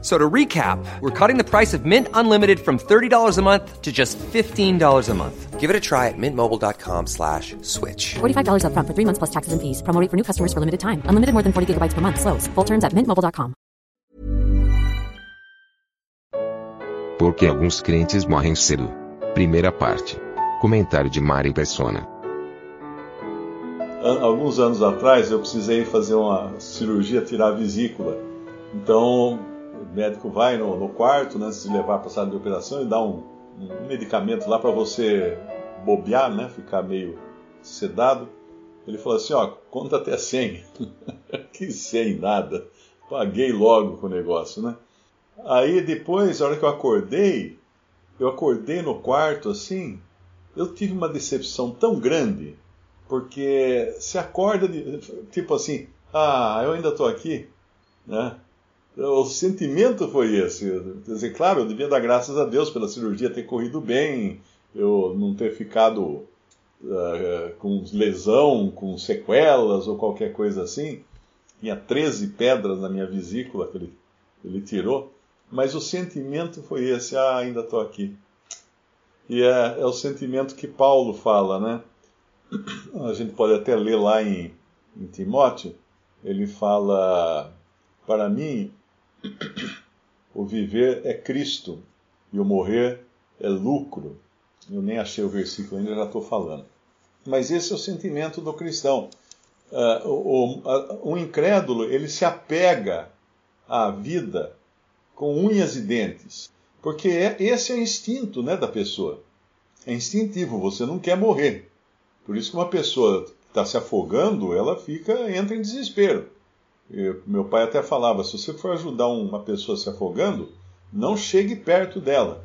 So to recap, we're cutting the price of Mint Unlimited from $30 a month to just $15 a month. Give it a try at mintmobile.com slash switch. $45 upfront for three months plus taxes and fees. Promo rate for new customers for limited time. Unlimited more than 40 gigabytes per month. Slows. Full terms at mintmobile.com. Porque alguns crentes morrem cedo. Primeira parte. Comentário de Mari Persona. Alguns anos atrás eu precisei fazer uma cirurgia, tirar a vesícula. Então o médico vai no, no quarto, né, antes de levar para a sala de operação, e dá um, um medicamento lá para você bobear, né, ficar meio sedado. Ele falou assim: ó, conta até 100. que 100 nada. Paguei logo com o negócio, né? Aí depois, a hora que eu acordei, eu acordei no quarto assim, eu tive uma decepção tão grande, porque se acorda de, tipo assim, ah, eu ainda estou aqui, né? O sentimento foi esse. Quer dizer, claro, eu devia dar graças a Deus pela cirurgia ter corrido bem, eu não ter ficado ah, com lesão, com sequelas ou qualquer coisa assim. Tinha 13 pedras na minha vesícula que ele, ele tirou. Mas o sentimento foi esse, ah, ainda estou aqui. E é, é o sentimento que Paulo fala, né? A gente pode até ler lá em, em Timóteo, ele fala: Para mim, o viver é Cristo e o morrer é lucro. Eu nem achei o versículo ainda, já estou falando. Mas esse é o sentimento do cristão. Ah, o, o, o incrédulo, ele se apega à vida com unhas e dentes. Porque é- esse é o instinto né, da pessoa. É instintivo, você não quer morrer. Por isso que uma pessoa que está se afogando, ela fica, entra em desespero. Eu- meu pai até falava, se você for ajudar uma pessoa se afogando, não chegue perto dela,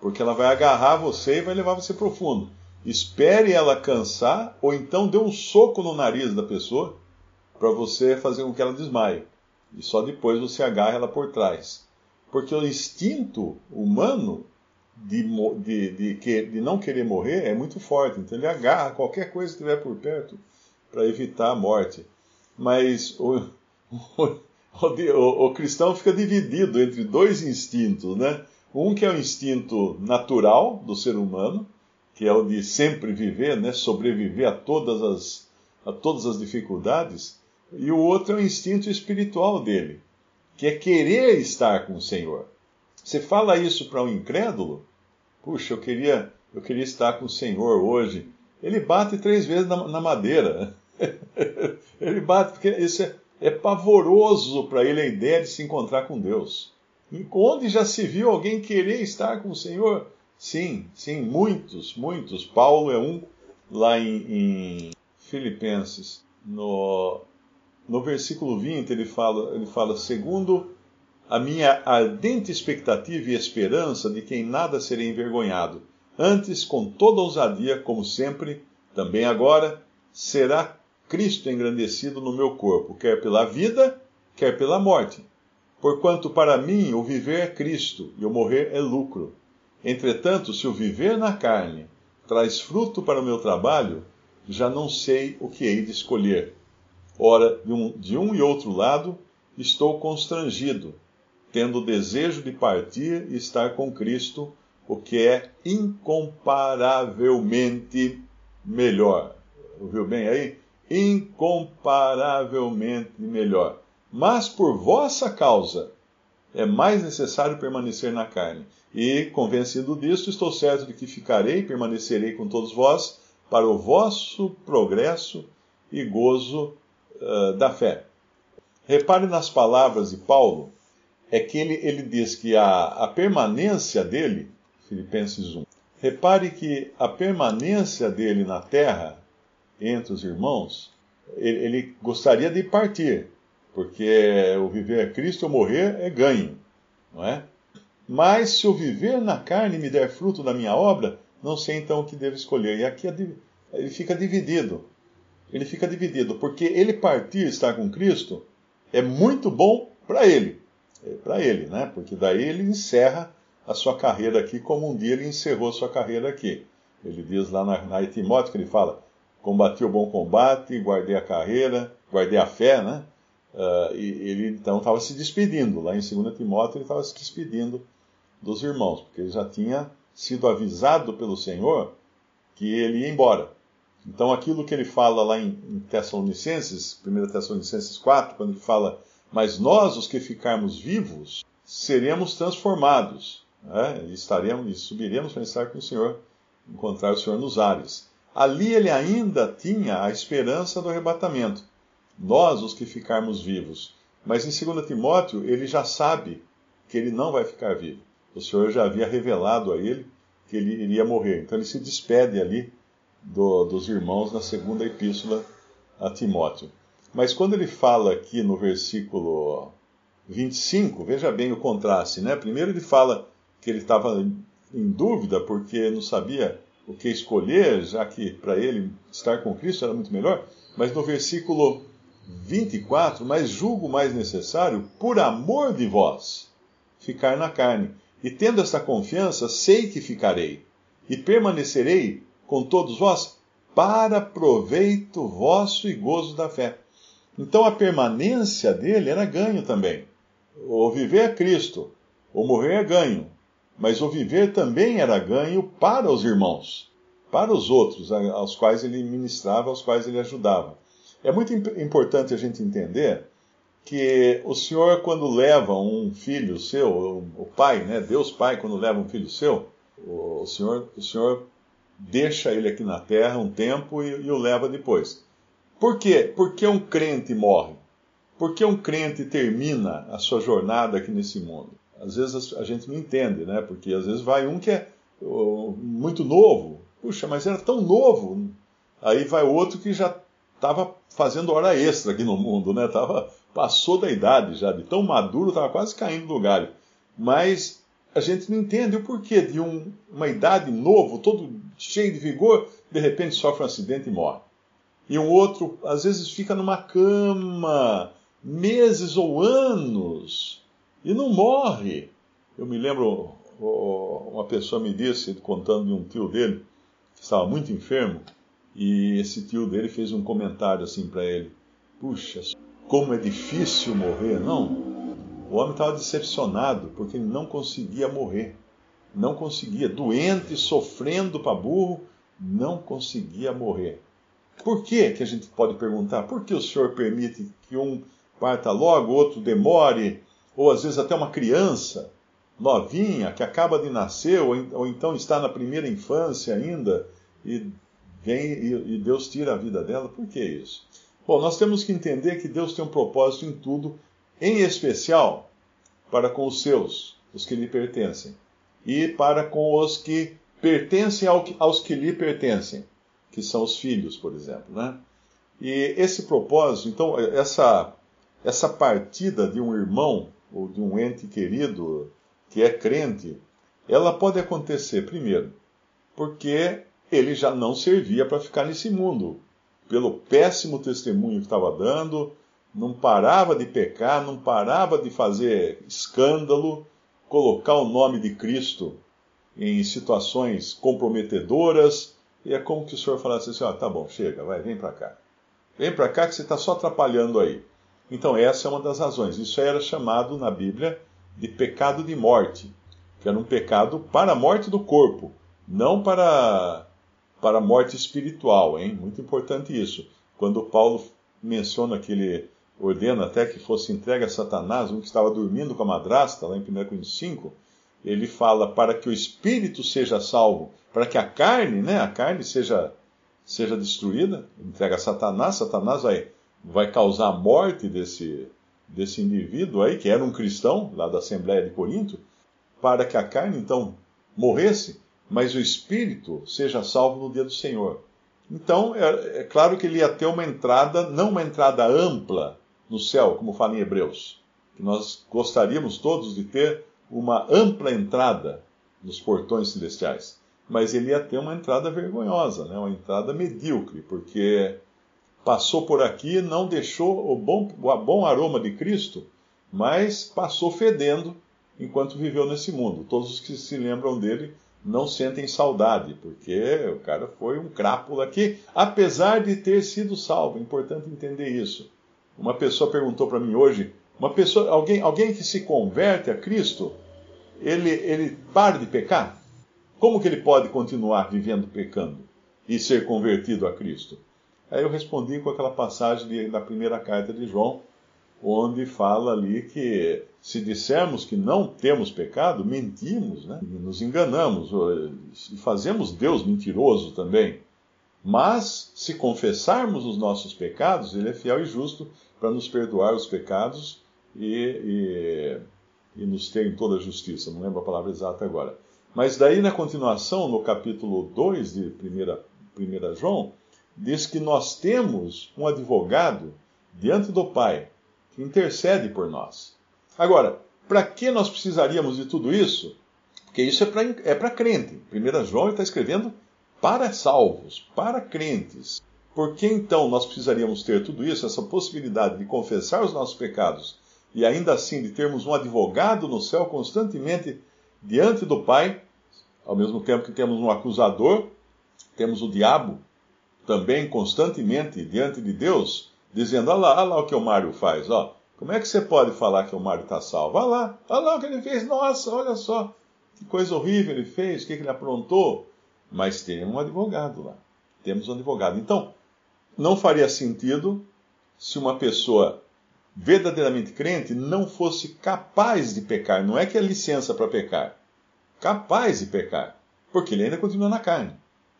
porque ela vai agarrar você e vai levar você para o fundo. Espere ela cansar, ou então dê um soco no nariz da pessoa, para você fazer com que ela desmaie. E só depois você agarra ela por trás. Porque o instinto humano de, de, de, de não querer morrer é muito forte. Então ele agarra qualquer coisa que estiver por perto para evitar a morte. Mas o, o, o- o cristão fica dividido entre dois instintos, né? Um que é o instinto natural do ser humano, que é o de sempre viver, né? Sobreviver a todas as, a todas as dificuldades. E o outro é o instinto espiritual dele, que é querer estar com o Senhor. Você fala isso para um incrédulo? Puxa, eu queria, eu queria estar com o Senhor hoje. Ele bate três vezes na, na madeira. ele bate, porque isso é, é pavoroso para ele a ideia de se encontrar com Deus. Onde já se viu alguém querer estar com o Senhor? Sim, sim, muitos, muitos. Paulo é um lá em, em Filipenses, no, no versículo 20, ele fala, ele fala, segundo a minha ardente expectativa e esperança de que em nada serei envergonhado. Antes, com toda ousadia, como sempre, também agora, será Cristo engrandecido no meu corpo, quer pela vida, quer pela morte. Porquanto para mim o viver é Cristo e o morrer é lucro. Entretanto, se o viver na carne traz fruto para o meu trabalho, já não sei o que hei de escolher. Ora, de um, de um e outro lado, estou constrangido, tendo o desejo de partir e estar com Cristo, o que é incomparavelmente melhor. Ouviu bem aí? Incomparavelmente melhor. Mas por vossa causa é mais necessário permanecer na carne. E, convencido disto, estou certo de que ficarei e permanecerei com todos vós para o vosso progresso e gozo uh, da fé. Repare nas palavras de Paulo, é que ele, ele diz que a, a permanência dele, Filipenses 1, repare que a permanência dele na terra, entre os irmãos, ele, ele gostaria de partir, porque o viver é Cristo, o morrer é ganho, não é? Mas se o viver na carne me der fruto da minha obra, não sei então o que devo escolher. E aqui ele fica dividido. Ele fica dividido, porque ele partir estar com Cristo é muito bom para ele, é para ele, né? Porque daí ele encerra a sua carreira aqui como um dia ele encerrou a sua carreira aqui. Ele diz lá na, na Timóteo que ele fala: combati o bom combate, guardei a carreira, guardei a fé, né? Uh, e ele então estava se despedindo. Lá em 2 Timóteo ele estava se despedindo dos irmãos, porque ele já tinha sido avisado pelo Senhor que ele ia embora. Então aquilo que ele fala lá em, em Tessalonicenses, 1 Tessalonicenses 4, quando ele fala, mas nós os que ficarmos vivos, seremos transformados, né? e estaremos, e subiremos para estar com o Senhor, encontrar o Senhor nos ares. Ali ele ainda tinha a esperança do arrebatamento nós os que ficarmos vivos. Mas em 2 Timóteo, ele já sabe que ele não vai ficar vivo. O Senhor já havia revelado a ele que ele iria morrer. Então ele se despede ali do, dos irmãos na segunda epístola a Timóteo. Mas quando ele fala aqui no versículo 25, veja bem o contraste, né? Primeiro ele fala que ele estava em dúvida porque não sabia o que escolher, já que para ele estar com Cristo era muito melhor. Mas no versículo 24, mas julgo mais necessário, por amor de vós, ficar na carne. E tendo esta confiança, sei que ficarei, e permanecerei com todos vós, para proveito vosso e gozo da fé. Então a permanência dele era ganho também. O viver é Cristo, o morrer é ganho, mas o viver também era ganho para os irmãos, para os outros, aos quais ele ministrava, aos quais ele ajudava. É muito importante a gente entender que o Senhor, quando leva um filho seu, o pai, né, Deus Pai, quando leva um filho seu, o Senhor, o Senhor deixa ele aqui na terra um tempo e, e o leva depois. Por quê? Porque um crente morre. Porque um crente termina a sua jornada aqui nesse mundo. Às vezes a gente não entende, né? Porque às vezes vai um que é muito novo. Puxa, mas era tão novo. Aí vai outro que já estava fazendo hora extra aqui no mundo, né? Tava, passou da idade já, de tão maduro, estava quase caindo do galho. Mas a gente não entende o porquê de um, uma idade novo, todo cheio de vigor, de repente sofre um acidente e morre. E um outro, às vezes, fica numa cama meses ou anos e não morre. Eu me lembro, uma pessoa me disse, contando de um tio dele, que estava muito enfermo, e esse tio dele fez um comentário assim para ele: Puxa, como é difícil morrer. Não, o homem estava decepcionado porque ele não conseguia morrer. Não conseguia, doente, sofrendo para burro, não conseguia morrer. Por que, que a gente pode perguntar? Por que o Senhor permite que um parta logo, outro demore, ou às vezes até uma criança novinha que acaba de nascer, ou, ou então está na primeira infância ainda, e vem e, e Deus tira a vida dela. Por que isso? Bom, nós temos que entender que Deus tem um propósito em tudo, em especial para com os seus, os que lhe pertencem, e para com os que pertencem ao, aos que lhe pertencem, que são os filhos, por exemplo. Né? E esse propósito, então, essa, essa partida de um irmão ou de um ente querido que é crente, ela pode acontecer, primeiro, porque ele já não servia para ficar nesse mundo. Pelo péssimo testemunho que estava dando, não parava de pecar, não parava de fazer escândalo, colocar o nome de Cristo em situações comprometedoras. E é como que o senhor falasse assim: ah, tá bom, chega, vai, vem para cá. Vem para cá que você está só atrapalhando aí. Então, essa é uma das razões. Isso era chamado na Bíblia de pecado de morte, que era um pecado para a morte do corpo, não para para a morte espiritual, hein? Muito importante isso. Quando Paulo menciona que ele ordena até que fosse entregue a Satanás, um que estava dormindo com a madrasta, lá em 1 Coríntios 5, ele fala para que o espírito seja salvo, para que a carne, né, a carne seja, seja destruída, entrega a Satanás, Satanás vai, vai causar a morte desse, desse indivíduo aí, que era um cristão, lá da Assembleia de Corinto, para que a carne, então, morresse, mas o espírito seja salvo no dia do Senhor. Então, é, é, claro que ele ia ter uma entrada, não uma entrada ampla no céu, como fala em Hebreus, que nós gostaríamos todos de ter uma ampla entrada nos portões celestiais, mas ele ia ter uma entrada vergonhosa, né? uma entrada medíocre, porque passou por aqui, não deixou o bom, o bom aroma de Cristo, mas passou fedendo enquanto viveu nesse mundo. Todos os que se lembram dele não sentem saudade, porque o cara foi um crápula aqui, apesar de ter sido salvo. É importante entender isso. Uma pessoa perguntou para mim hoje, uma pessoa, alguém, alguém que se converte a Cristo, ele, ele para de pecar? Como que ele pode continuar vivendo pecando e ser convertido a Cristo? Aí eu respondi com aquela passagem de, da primeira carta de João, onde fala ali que se dissermos que não temos pecado, mentimos, né? nos enganamos e fazemos Deus mentiroso também. Mas, se confessarmos os nossos pecados, Ele é fiel e justo para nos perdoar os pecados e, e, e nos ter em toda a justiça. Não lembro a palavra exata agora. Mas daí, na continuação, no capítulo 2 de 1 João, diz que nós temos um advogado diante do Pai que intercede por nós. Agora, para que nós precisaríamos de tudo isso? Porque isso é para é crente. 1 João está escrevendo para salvos, para crentes. Por que então nós precisaríamos ter tudo isso, essa possibilidade de confessar os nossos pecados e ainda assim de termos um advogado no céu constantemente diante do Pai, ao mesmo tempo que temos um acusador, temos o diabo também constantemente diante de Deus, dizendo: olha lá, olha lá o que o Mário faz, ó. Como é que você pode falar que o Mário está salvo? Olha lá, olha lá o que ele fez, nossa, olha só, que coisa horrível ele fez, o que, que ele aprontou. Mas tem um advogado lá. Temos um advogado. Então, não faria sentido se uma pessoa verdadeiramente crente não fosse capaz de pecar. Não é que é licença para pecar. Capaz de pecar. Porque ele ainda continua na carne.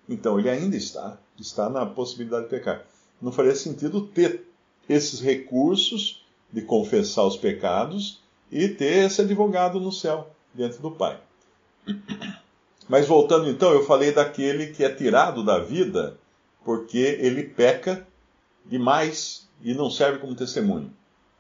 Então ele ainda está, está na possibilidade de pecar. Não faria sentido ter esses recursos de confessar os pecados e ter esse advogado no céu, diante do Pai. Mas voltando então, eu falei daquele que é tirado da vida porque ele peca demais e não serve como testemunho.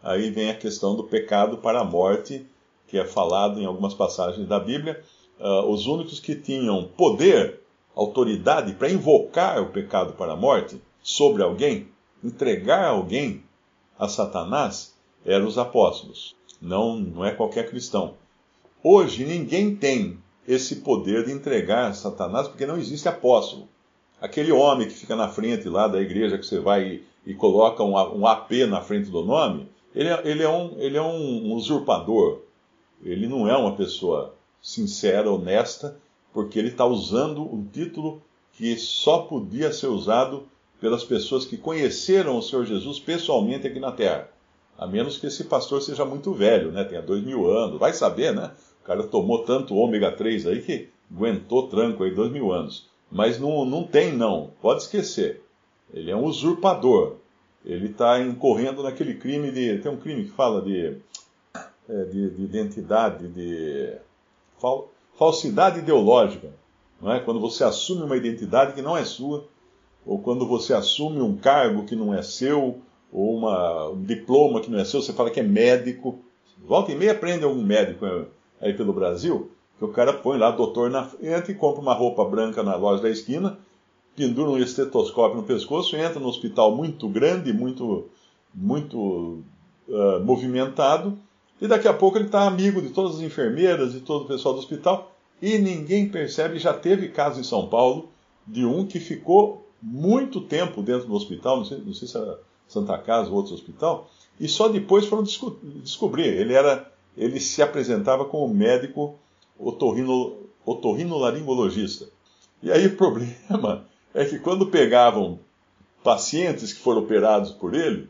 Aí vem a questão do pecado para a morte, que é falado em algumas passagens da Bíblia. Uh, os únicos que tinham poder, autoridade para invocar o pecado para a morte sobre alguém, entregar alguém a Satanás, eram os apóstolos. Não, não é qualquer cristão. Hoje ninguém tem esse poder de entregar Satanás porque não existe apóstolo. Aquele homem que fica na frente lá da igreja que você vai e, e coloca um, um, AP na frente do nome, ele, é, ele é, um, ele é um usurpador. Ele não é uma pessoa sincera, honesta, porque ele está usando um título que só podia ser usado pelas pessoas que conheceram o Senhor Jesus pessoalmente aqui na Terra. A menos que esse pastor seja muito velho, né? Tenha dois mil anos. Vai saber, né? O cara tomou tanto ômega 3 aí que aguentou tranco aí dois mil anos. Mas não, não tem, não. Pode esquecer. Ele é um usurpador. Ele está incorrendo naquele crime de. Tem um crime que fala de, é, de, de identidade, de falsidade ideológica. Não é? Quando você assume uma identidade que não é sua, ou quando você assume um cargo que não é seu, ou uma, um diploma que não é seu, você fala que é médico. Volta e meia aprende algum médico aí pelo Brasil, que o cara põe lá doutor na frente compra uma roupa branca na loja da esquina, pendura um estetoscópio no pescoço, entra no hospital muito grande, muito, muito uh, movimentado, e daqui a pouco ele está amigo de todas as enfermeiras e todo o pessoal do hospital, e ninguém percebe. Já teve caso em São Paulo de um que ficou muito tempo dentro do hospital, não sei, não sei se era Santa Casa ou outro hospital, e só depois foram desco descobrir. Ele era, ele se apresentava como médico otorrino, otorrinolaringologista. E aí o problema é que quando pegavam pacientes que foram operados por ele,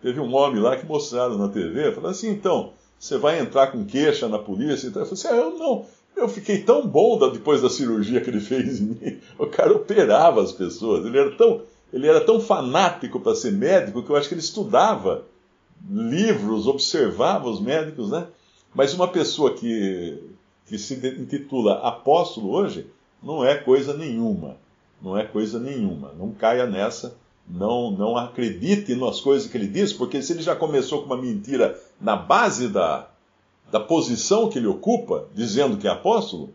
teve um homem lá que mostraram na TV, falou assim, então, você vai entrar com queixa na polícia? Então, eu falei assim, ah, eu não, eu fiquei tão bom depois da cirurgia que ele fez em mim. O cara operava as pessoas, ele era tão, ele era tão fanático para ser médico que eu acho que ele estudava livros, observava os médicos, né? Mas uma pessoa que, que se intitula apóstolo hoje não é coisa nenhuma. Não é coisa nenhuma. Não caia nessa. Não, não acredite nas coisas que ele diz, porque se ele já começou com uma mentira na base da, da posição que ele ocupa, dizendo que é apóstolo,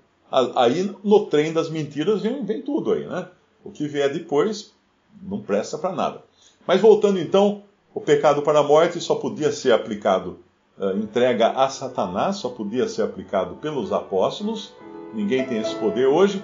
aí no trem das mentiras vem, vem tudo aí, né? O que vier depois não presta para nada. Mas voltando então, o pecado para a morte só podia ser aplicado uh, entrega a Satanás, só podia ser aplicado pelos apóstolos, ninguém tem esse poder hoje.